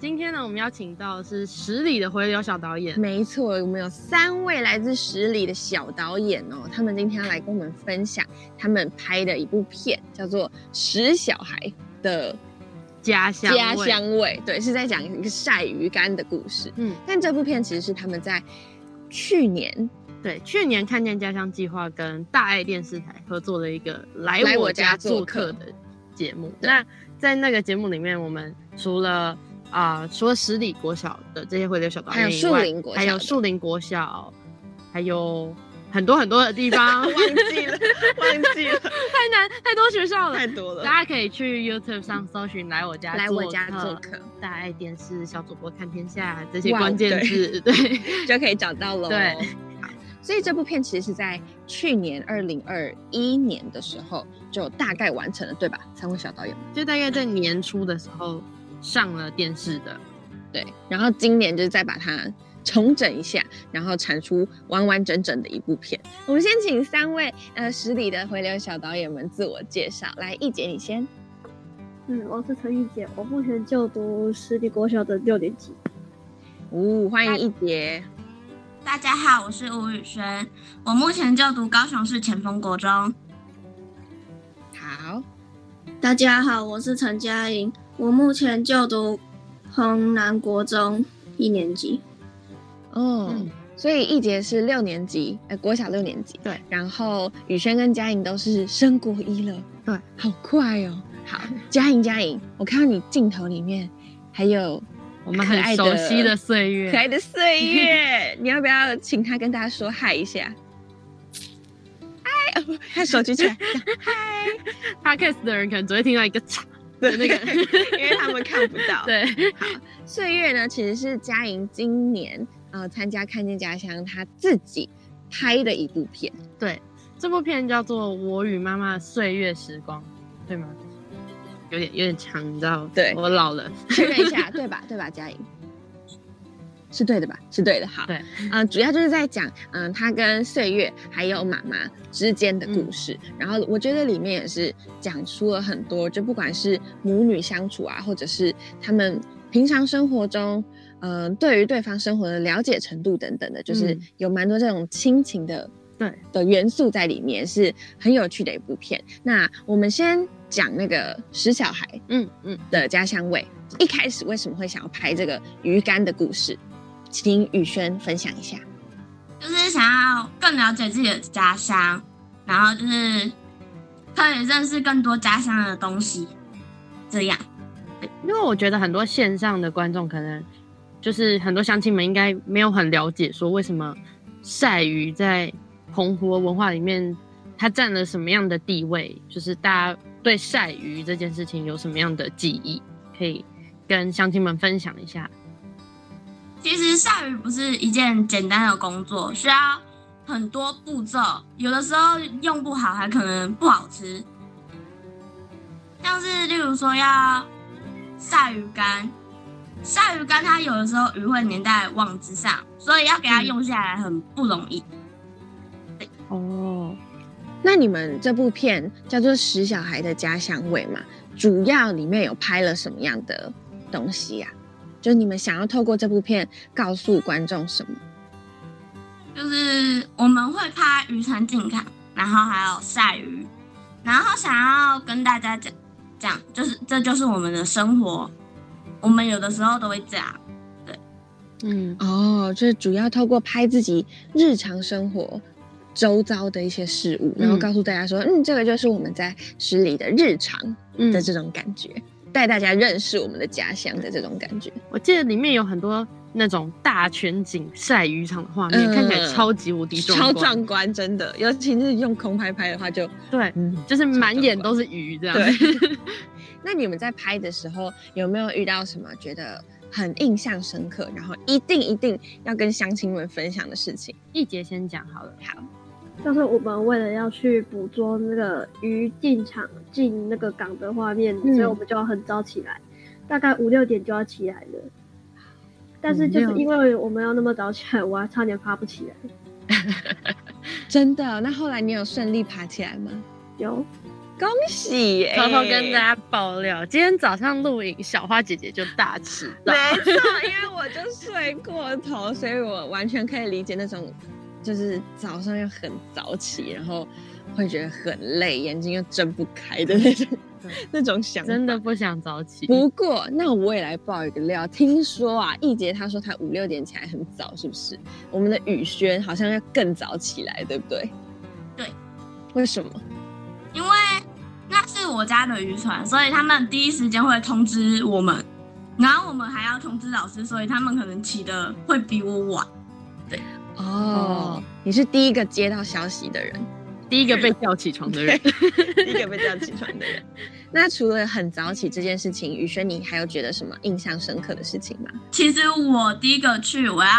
今天呢，我们邀请到的是十里的回流小导演。没错，我们有三位来自十里的小导演哦，他们今天要来跟我们分享他们拍的一部片，叫做《十小孩的家乡家乡味》。对，是在讲一个晒鱼干的故事。嗯，但这部片其实是他们在去年。对，去年看见家乡计划跟大爱电视台合作的一个来我家做客的节目。那在那个节目里面，我们除了啊，除了十里国小的这些回流小导演以外，还有树林国小，还有很多很多的地方，忘记了，忘记了，太难，太多学校了，太多了。大家可以去 YouTube 上搜寻“来我家来我家做客”，大爱电视小主播看天下这些关键字，对，就可以找到了。对。所以这部片其实是在去年二零二一年的时候就大概完成了，对吧？三位小导演就大概在年初的时候上了电视的，对。然后今年就是再把它重整一下，然后产出完完整整的一部片。我们先请三位呃十里的回流小导演们自我介绍，来，易姐你先。嗯，我是陈易姐，我目前就读十里国小的六年级。哦，欢迎易姐。大家好，我是吴宇轩，我目前就读高雄市前锋国中。好，大家好，我是陈佳莹，我目前就读衡南国中一年级。哦，所以一杰是六年级，哎，国小六年级。对，然后宇轩跟佳莹都是升国一了。对，好快哦。好，佳莹，佳莹，我看到你镜头里面还有。我们很熟悉的岁月，可爱的岁月，你要不要请他跟大家说嗨一下？嗨，他手举起来，嗨。Podcast 的人可能只会听到一个嚓的那个，因为他们看不到。对，好，岁月呢，其实是嘉莹今年呃参加看见家乡他自己拍的一部片。对，这部片叫做《我与妈妈岁月时光》，对吗？有点有点长，你知道？对，我老了，确认一下，对吧？对吧？嘉颖是对的吧？是对的。好，对，嗯，主要就是在讲，嗯，他跟岁月还有妈妈之间的故事。然后我觉得里面也是讲出了很多，就不管是母女相处啊，或者是他们平常生活中，嗯，对于对方生活的了解程度等等的，就是有蛮多这种亲情的。对的元素在里面是很有趣的一部片。那我们先讲那个石小孩，嗯嗯的家乡味。一开始为什么会想要拍这个鱼竿的故事？请宇轩分享一下。就是想要更了解自己的家乡，然后就是可以认识更多家乡的东西。这样，因为我觉得很多线上的观众可能就是很多乡亲们应该没有很了解，说为什么晒鱼在。澎湖文化里面，它占了什么样的地位？就是大家对晒鱼这件事情有什么样的记忆，可以跟乡亲们分享一下。其实晒鱼不是一件简单的工作，需要很多步骤，有的时候用不好还可能不好吃。像是例如说要晒鱼干，晒鱼干它有的时候鱼会粘在网子上，所以要给它用下来很不容易。哦，那你们这部片叫做《十小孩的家乡味》嘛？主要里面有拍了什么样的东西呀？就你们想要透过这部片告诉观众什么？就是我们会拍渔船进港，然后还有晒鱼，然后想要跟大家讲讲，就是这就是我们的生活，我们有的时候都会这样，对，嗯，哦，就是主要透过拍自己日常生活。周遭的一些事物，然后告诉大家说，嗯，这个就是我们在十里的日常的这种感觉，带大家认识我们的家乡的这种感觉。我记得里面有很多那种大全景晒渔场的画面，看起来超级无敌壮超壮观，真的。尤其是用空拍拍的话，就对，就是满眼都是鱼这样。对 那你们在拍的时候有没有遇到什么觉得很印象深刻，然后一定一定要跟乡亲们分享的事情？一杰先讲好了。好，就是我们为了要去捕捉那个鱼进场进那个港的画面，嗯所以我们就要很早起来，大概五六点就要起来了。但是就是因为我们要那么早起来，我还差点爬不起来。真的？那后来你有顺利爬起来吗？有，恭喜耶！偷偷跟大家爆料，今天早上录影，小花姐姐就大迟到。没错，因为我就睡过头，所以我完全可以理解那种，就是早上要很早起，然后会觉得很累，眼睛又睁不开的那种那种想法。真的不想早起。不过，那我也来爆一个料。听说啊，易杰他说他五六点起来很早，是不是？我们的宇轩好像要更早起来，对不对？对。为什么？因为那是我家的渔船，所以他们第一时间会通知我们，然后我们还要通知老师，所以他们可能起的会比我晚。哦，你是第一个接到消息的人，第一个被叫起床的人，第一个被叫起床的人。那除了很早起这件事情，宇轩，你还有觉得什么印象深刻的事情吗？其实我第一个去，我要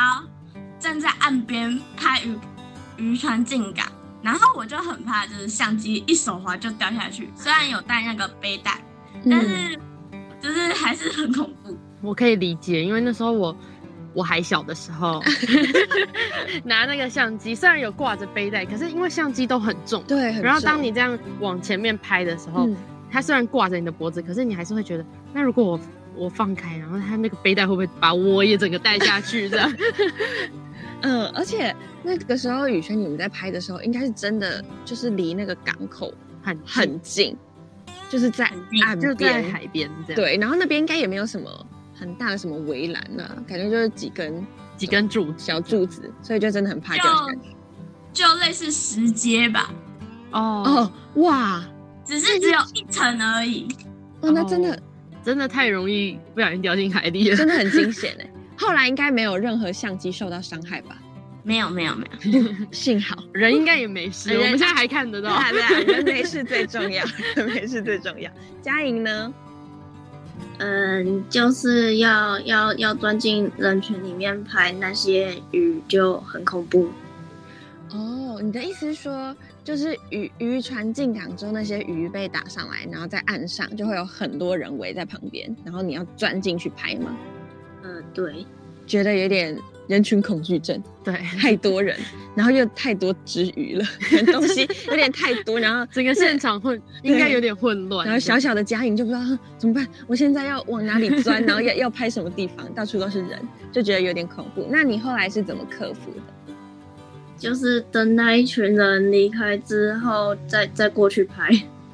站在岸边拍渔渔船进港，然后我就很怕，就是相机一手滑就掉下去。虽然有带那个背带，但是就是还是很恐怖。我可以理解，因为那时候我我还小的时候，拿那个相机，虽然有挂着背带，可是因为相机都很重，对，很然后当你这样往前面拍的时候，嗯。它虽然挂着你的脖子，可是你还是会觉得，那如果我我放开，然后它那个背带会不会把我也整个带下去？这样，嗯，而且那个时候雨轩你们在拍的时候，应该是真的就是离那个港口很很近，就是在岸就在边，海边这样，，对，然后那边应该也没有什么很大的什么围栏啊，感觉就是几根几根柱子小柱子，所以就真的很怕掉下去。就类似石阶吧，哦哦，哇，只是只有一层而已。哦，那真的、真的太容易不小心掉进海里了。真的很惊险哎。后来应该没有任何相机受到伤害吧？没有没有没有，幸好。人应该也没事，人我们现在还看得到。对啊对啊，人没事最重要，人没事最重要。佳莹呢？嗯，就是要要要钻进人群里面拍那些鱼，就很恐怖。哦，你的意思是说，就是渔渔船进港之后，那些鱼被打上来，然后在岸上就会有很多人围在旁边，然后你要钻进去拍吗？嗯，对，觉得有点人群恐惧症，对，太多人，然后又太多之余了，东西有点太多，然后 整个现场混应该有点混乱。然后小小的嘉颖就不知道啊怎么办，我现在要往哪里钻，然后要要拍什么地方，到处都是人，就觉得有点恐怖。那你后来是怎么克服的？就是等那一群人离开之后，再再过去拍。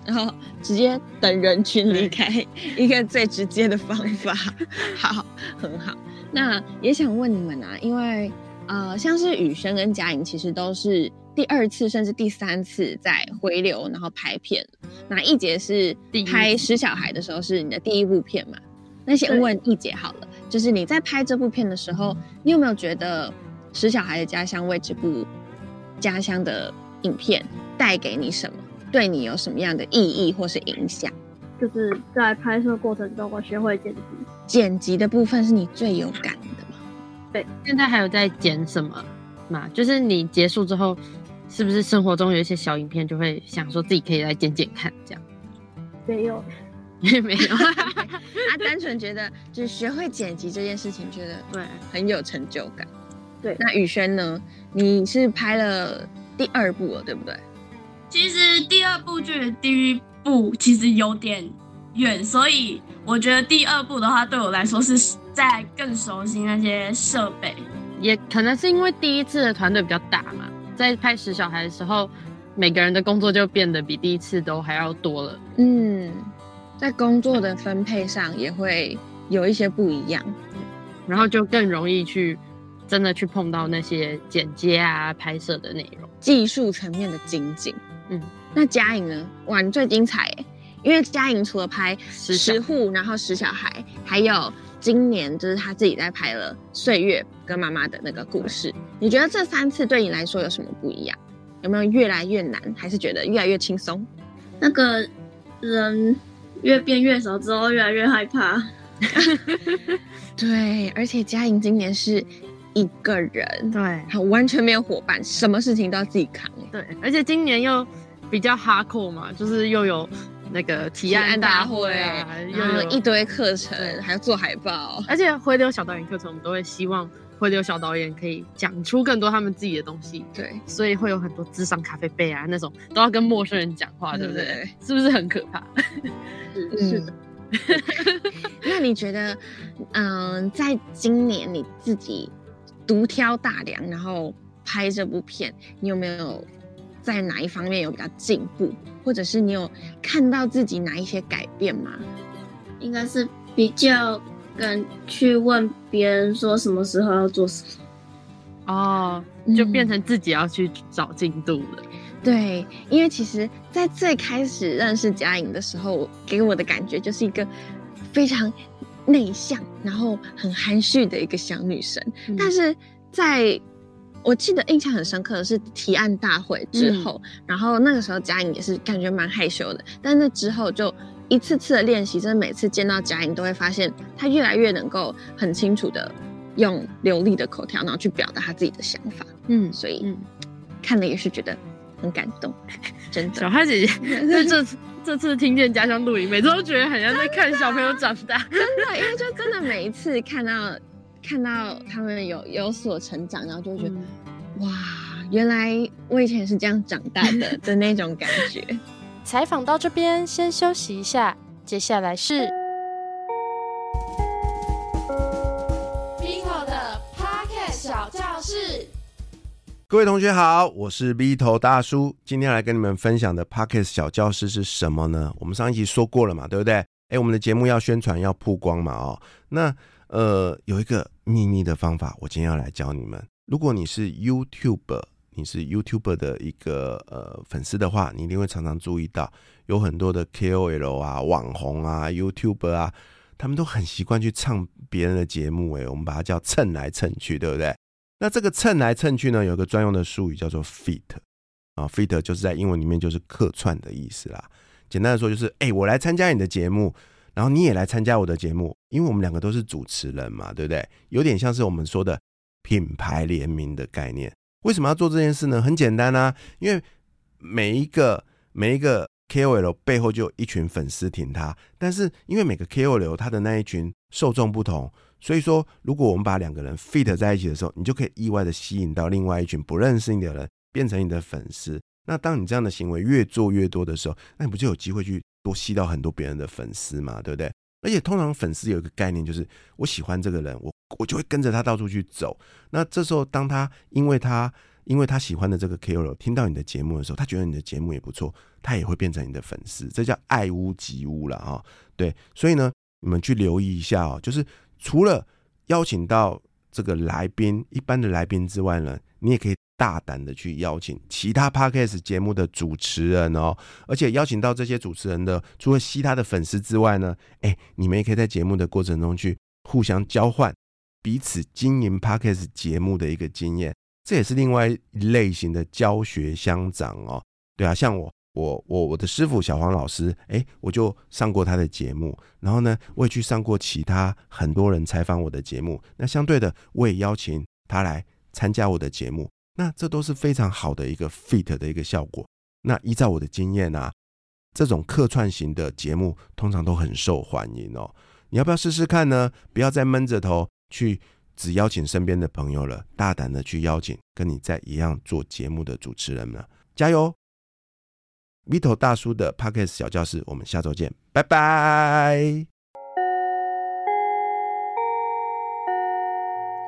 然后直接等人群离开，一个最直接的方法。好，很好。那也想问你们啊，因为呃，像是雨轩跟佳颖，其实都是第二次甚至第三次在回流，然后拍片。那一杰是拍十《小孩》的时候是你的第一部片嘛？那先问一杰好了，就是你在拍这部片的时候，你有没有觉得《十小孩的家乡为》这部家乡的影片带给你什么？对你有什么样的意义或是影响？就是在拍摄过程中，我学会剪辑。剪辑的部分是你最有感的吗？对现在还有在剪什么嘛？就是你结束之后，是不是生活中有一些小影片，就会想说自己可以来剪剪看，这样？没有，也 没有，他 单纯觉得就是学会剪辑这件事情，觉得对，很有成就感。对那宇轩呢？你是拍了第二部了，对不对？其实第二部距离第一部其实有点远，所以我觉得第二部的话，对我来说是在更熟悉那些设备。也可能是因为第一次的团队比较大嘛，在拍《十小孩》的时候，每个人的工作就变得比第一次都还要多了。嗯，在工作的分配上也会有一些不一样。然后就更容易去真的去碰到那些剪接啊、拍摄的内容。技术层面的精进。嗯，那嘉颖呢？哇，你最精彩哎！因为嘉颖除了拍十户，然后十小孩，还有今年就是他自己在拍了岁月跟妈妈的那个故事。你觉得这三次对你来说有什么不一样？有没有越来越难，还是觉得越来越轻松？那个人越变越少之后，越来越害怕。对，而且嘉颖今年是一个人，对他完全没有伙伴，什么事情都要自己扛。对，而且今年又比较哈扣嘛，就是又有那个提案大会啊，又有一堆课程，还要做海报。而且回流小导演课程，我们都会希望回流小导演可以讲出更多他们自己的东西，对，所以会有很多智商咖啡杯啊那种，都要跟陌生人讲话，对不对？对是不是很可怕？是是的，那你觉得，嗯、在今年你自己独挑大梁，然后拍这部片，你有没有在哪一方面有比较进步，或者是你有看到自己哪一些改变吗？应该是比较敢去问别人说什么时候要做什么。哦，就变成自己要去找进度了。对，因为其实，在最开始认识嘉颖的时候，给我的感觉就是一个非常内向，然后很含蓄的一个小女生。嗯但是在我记得印象很深刻的是提案大会之后，然后那个时候佳颖也是感觉蛮害羞的，但是之后就一次次的练习，真的每次见到佳颖都会发现她越来越能够很清楚的用流利的口条，然后去表达她自己的想法。嗯所以嗯，看了也是觉得很感动，真的。小花姐姐 这这次这次听见家乡录音，每次都觉得很像在看小朋友长大。真的，因为就真的每一次看到看到他们有有所成长，然后就会觉得、哇，原来我以前是这样长大的 的那种感觉。采访到这边，先休息一下，接下来是各位同学好，我是 B 头大叔，今天来跟你们分享的 Pocket 小教室是什么呢？我们上一集说过了嘛，对不对？哎，我们的节目要宣传要曝光嘛，哦，那呃有一个秘密的方法，我今天要来教你们。如果你是 YouTube，你是 YouTube 的一个呃粉丝的话，你一定会常常注意到有很多的 KOL 啊、网红啊、YouTube 啊，他们都很习惯去唱别人的节目，哎，我们把它叫蹭来蹭去，对不对？那这个蹭来蹭去呢，有个专用的术语叫做 fit 啊，fit 就是在英文里面就是客串的意思啦。简单的说就是，哎、我来参加你的节目，然后你也来参加我的节目，因为我们两个都是主持人嘛，对不对？有点像是我们说的品牌联名的概念。为什么要做这件事呢？很简单啊，因为每一个每一个 KOL 背后就有一群粉丝挺他，但是因为每个 KOL 他的那一群受众不同，所以说如果我们把两个人 fit 在一起的时候，你就可以意外的吸引到另外一群不认识你的人变成你的粉丝。那当你这样的行为越做越多的时候，那你不就有机会去多吸到很多别人的粉丝嘛，对不对？而且通常粉丝有一个概念，就是我喜欢这个人，我我就会跟着他到处去走。那这时候，当他因为他因为他喜欢的这个 KOL 听到你的节目的时候，他觉得你的节目也不错，他也会变成你的粉丝，这叫爱屋及乌了啊。对，所以呢，你们去留意一下哦，就是除了邀请到这个来宾一般的来宾之外呢，你也可以大胆的去邀请其他 podcast 节目的主持人哦，而且邀请到这些主持人的，除了吸他的粉丝之外呢，哎，你们也可以在节目的过程中去互相交换彼此经营 podcast 节目的一个经验，这也是另外一类型的教学相长哦。对啊，像我。我我我的师傅小黄老师，哎，我就上过他的节目，然后呢，我也去上过其他很多人采访我的节目。那相对的，我也邀请他来参加我的节目，那这都是非常好的一个 fit 的一个效果。那依照我的经验啊，这种客串型的节目通常都很受欢迎哦。你要不要试试看呢？不要再闷着头去只邀请身边的朋友了，大胆的去邀请跟你在一样做节目的主持人们，加油！Vito 大叔的 Pockets 小教室，我们下周见，拜拜。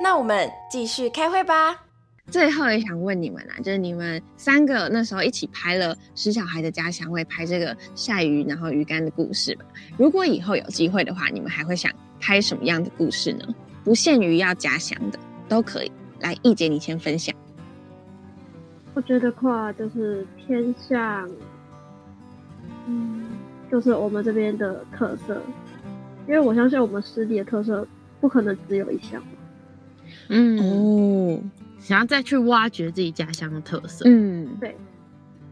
那我们继续开会吧。最后也想问你们啊，就是你们三个那时候一起拍了《十小孩的家乡味》，拍这个晒鱼然后鱼竿的故事吧。如果以后有机会的话，你们还会想拍什么样的故事呢？不限于要家乡的，都可以。来，易姐你先分享。我觉得话就是偏向，嗯，就是我们这边的特色，因为我相信我们湿地的特色不可能只有一项。嗯，哦，想要再去挖掘自己家乡的特色。嗯，对。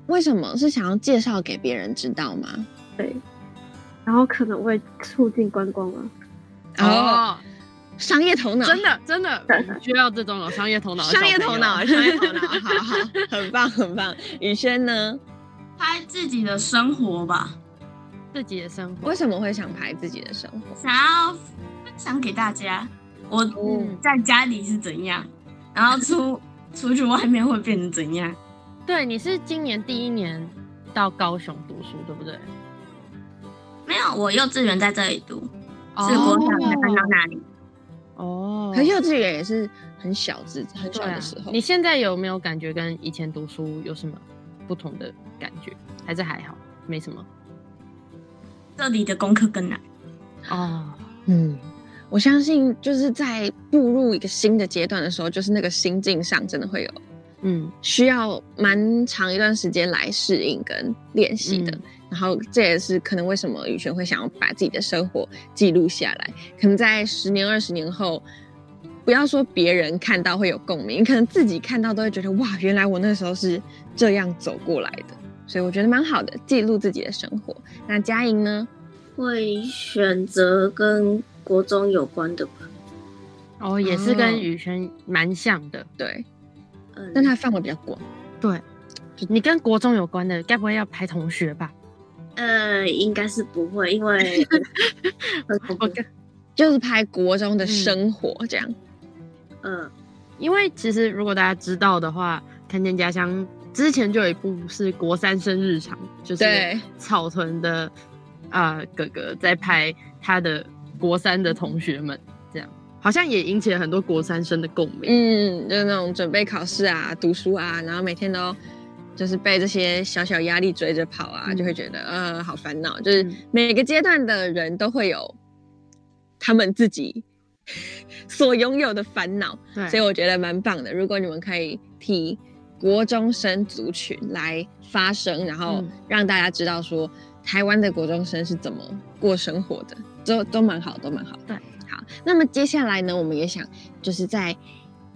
为什么是想要介绍给别人知道吗？对，然后可能会促进观光啊。哦，商业头脑，真的真的 需要这种有商业头脑商业头脑，商业头脑，好好，很棒很棒。宇轩呢？拍自己的生活吧，自己的生活为。什么会想拍自己的生活？想要分享给大家，我嗯在家里是怎样，然后出出去外面会变成怎样。对，你是今年第一年到高雄读书，对不对？没有，我幼稚园在这里读，哦是国小才搬到那里。哦，可是幼稚园也是很小只、很小的时候。你现在有没有感觉跟以前读书有什么不同的感觉？还是还好，没什么？这里的功课更难。哦，嗯，我相信就是在步入一个新的阶段的时候，就是那个心境上真的会有嗯，需要蛮长一段时间来适应跟练习的。嗯然后这也是可能为什么宇轩会想要把自己的生活记录下来，可能在十年、二十年后。不要说别人看到会有共鸣，你可能自己看到都会觉得哇，原来我那时候是这样走过来的，所以我觉得蛮好的，记录自己的生活。那佳莹呢？会选择跟国中有关的吧。哦，也是哦跟宇轩蛮像的。对，嗯，但它范围比较广。对，你跟国中有关的，该不会要拍同学吧？呃，应该是不会，因为 就是拍国中的生活这样。嗯，因为其实如果大家知道的话，《看见家乡》之前就有一部是国三生日常，就是对草屯的啊、呃哥哥在拍他的国三的同学们，这样好像也引起了很多国三生的共鸣。嗯，就是那种准备考试啊、读书啊，然后每天都就是被这些小小压力追着跑啊，嗯就会觉得呃好烦恼。就是嗯每个阶段的人都会有他们自己 所拥有的烦恼，所以我觉得蛮棒的。如果你们可以替国中生族群来发声，然后嗯让大家知道说台湾的国中生是怎么过生活的，都都蛮好，都蛮好。对，好，那么接下来呢，我们也想就是在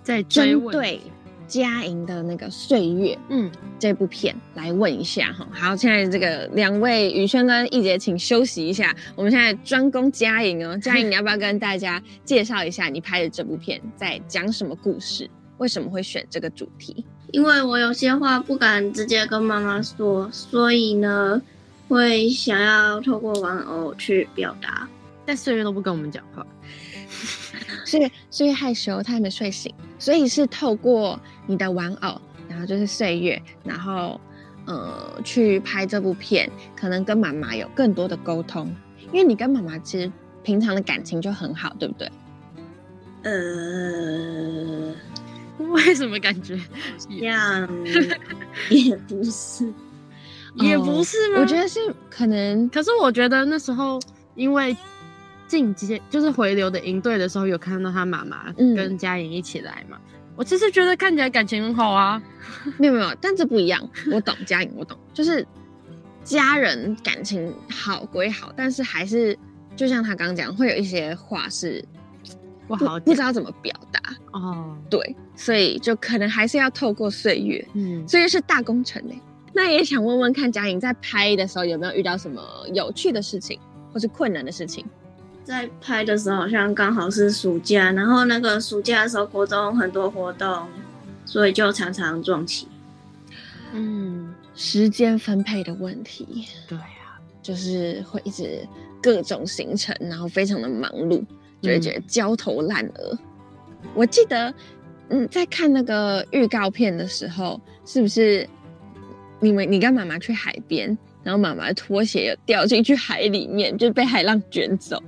在针，对嘉莹的那个《岁月》嗯，这部片来问一下哈。好，现在这个两位宇轩跟易杰，请休息一下。我们现在专攻嘉莹哦，嘉莹，你要不要跟大家介绍一下你拍的这部片在讲什么故事？为什么会选这个主题？因为我有些话不敢直接跟妈妈说，所以呢，会想要透过玩偶去表达。但岁月都不跟我们讲话，是岁月害羞，他还没睡醒，所以是透过你的玩偶，然后就是岁月，然后呃去拍这部片，可能跟妈妈有更多的沟通，因为你跟妈妈其实平常的感情就很好，对不对？呃，为什么感觉 这样 也不是。也不是吗？我觉得是可能可是我觉得那时候因为进阶就是回流的营队的时候，有看到他妈妈嗯跟嘉颖一起来嘛。我只是觉得看起来感情很好啊。没有没有，但这不一样。我懂嘉颖，我懂，就是家人感情好归好，但是还是就像他刚刚讲，会有一些话是不不好不知道怎么表达，哦，对，所以就可能还是要透过岁月，嗯，岁月是大工程呢。那也想问问看，嘉颖在拍的时候有没有遇到什么有趣的事情，或是困难的事情？在拍的时候好像刚好是暑假，然后那个暑假的时候国中很多活动，所以就常常撞期。嗯，时间分配的问题，对啊，就是会一直各种行程，然后非常的忙碌，就会觉得焦头烂额。我记得，嗯，在看那个预告片的时候，是不是你们你跟妈妈去海边，然后妈妈的拖鞋又掉进去海里面，就被海浪卷走？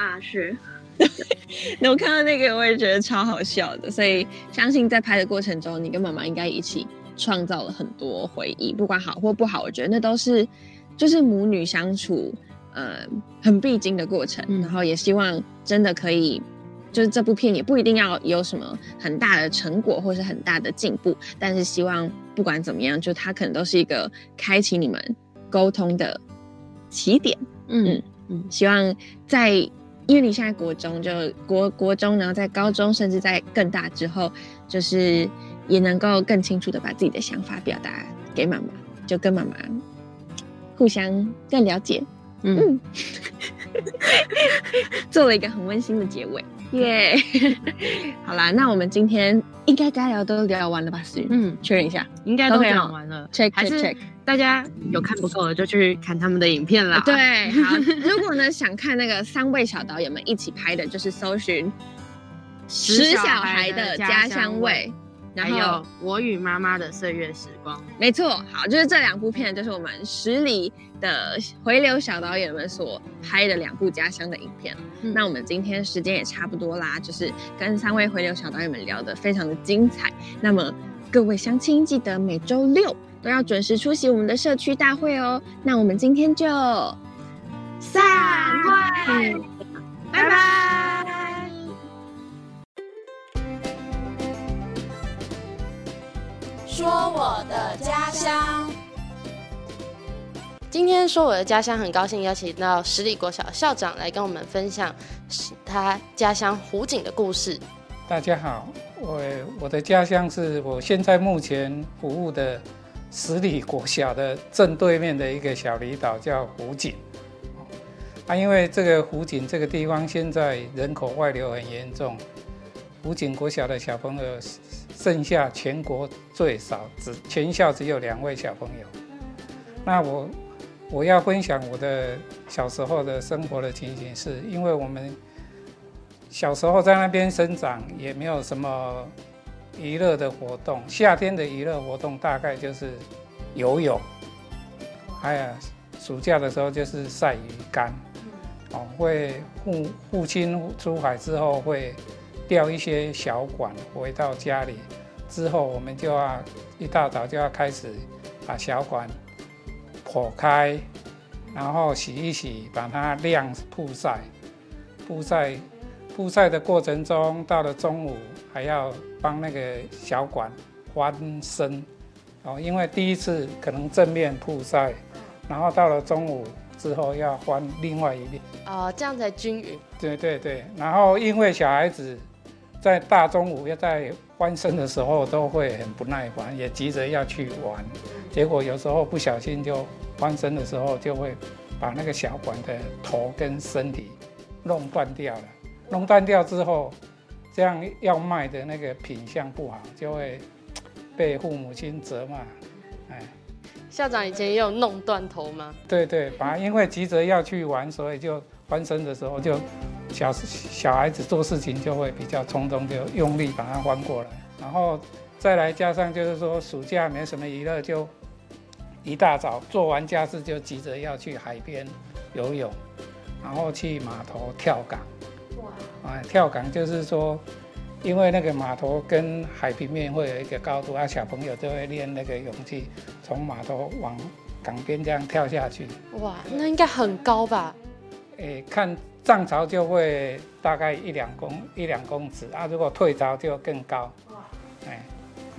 啊，是，那我看到那个，我也觉得超好笑的。所以相信在拍的过程中，你跟妈妈应该一起创造了很多回忆，不管好或不好，我觉得那都是就是母女相处呃很必经的过程。嗯然后也希望真的可以。就是这部片也不一定要有什么很大的成果或是很大的进步，但是希望不管怎么样，就它可能都是一个开启你们沟通的起点。嗯嗯希望在，因为你现在国中就国国中，然后在高中，甚至在更大之后，就是也能够更清楚的把自己的想法表达给妈妈，就跟妈妈互相更了解。嗯。嗯，做了一个很温馨的结尾，耶！好啦，那我们今天应该该聊都聊完了吧？思雨，嗯，确认一下，应该都讲完了。check 还 check 是 check。大家有看不够的就去看他们的影片啦。对，好，如果呢想看那个三位小导演们一起拍的，就是搜寻十十小小孩孩的家乡味还后有我与妈妈的岁月时光。没错，好，就是这两部片，就是我们十里的回流小导演们所拍的两部家乡的影片。嗯那我们今天时间也差不多啦，就是跟三位回流小导演们聊得非常的精彩。那么各位乡亲，记得每周六都要准时出席我们的社区大会哦。那我们今天就散会，拜拜。说我的家乡。今天说我的家乡，很高兴邀请到十里国小校长来跟我们分享他家乡湖景的故事。大家好，我我的家乡是我现在目前服务的十里国小的正对面的一个小离岛，叫湖景。啊，因为这个湖景这个地方现在人口外流很严重，湖景国小的小朋友剩下全国最少，只全校只有两位小朋友。那我我要分享我的小时候的生活的情形是，因为我们小时候在那边生长，也没有什么娱乐的活动。夏天的娱乐活动大概就是游泳，还有暑假的时候就是晒鱼竿。哦，会父父亲出海之后会钓一些小管回到家里，之后我们就要一大早就要开始把小管剖开，然后洗一洗，把它晾曝晒，曝晒曝晒的过程中，到了中午还要帮那个小管翻身，哦，因为第一次可能正面曝晒，然后到了中午之后要翻另外一面。哦，这样才均匀。对对对，然后因为小孩子在大中午要在翻身的时候都会很不耐烦，也急着要去玩，结果有时候不小心就翻身的时候就会把那个小管的头跟身体弄断掉了。弄断掉之后，这样要卖的那个品相不好，就会被父母亲责骂。哎，校长以前也有弄断头吗？对对，把因为急着要去玩，所以就翻身的时候就小小孩子做事情就会比较冲动，就用力把它翻过来，然后再来加上就是说暑假没什么娱乐，就一大早做完家事就急着要去海边游泳，然后去码头跳港。哇！啊，跳港就是说。因为那个码头跟海平面会有一个高度，啊，小朋友就会练那个勇气，从码头往港边这样跳下去。哇，那应该很高吧？诶，看涨潮就会大概一两公一两公尺啊，如果退潮就更高。哎，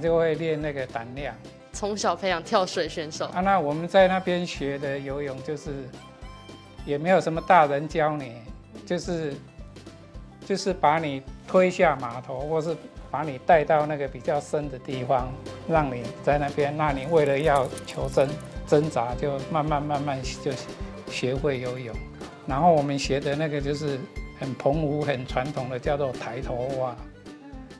就会练那个胆量。从小培养跳水选手啊，那我们在那边学的游泳就是，也没有什么大人教你，就是就是把你推下码头，或是把你带到那个比较深的地方，让你在那边。那你为了要求生挣扎，就慢慢慢慢就学会游泳。然后我们学的那个就是很澎湖、很传统的，叫做抬头蛙，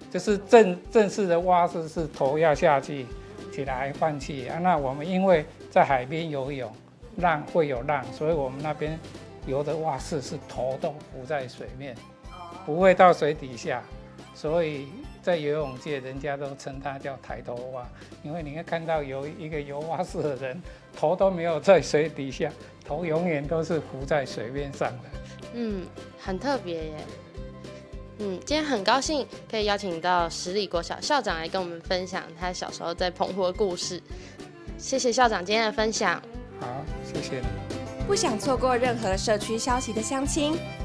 就是正正式的蛙式是头要下去，起来换气啊。那我们因为在海边游泳，浪会有浪，所以我们那边游的蛙式是头都浮在水面。不会到水底下，所以在游泳界人家都称它叫抬头蛙，因为你会看到有一个游蛙式的人，头都没有在水底下，头永远都是浮在水面上的。嗯，很特别耶。嗯，今天很高兴可以邀请到十里国小校长来跟我们分享他小时候在澎湖的故事。谢谢校长今天的分享。好，谢谢你。不想错过任何社区消息的乡亲，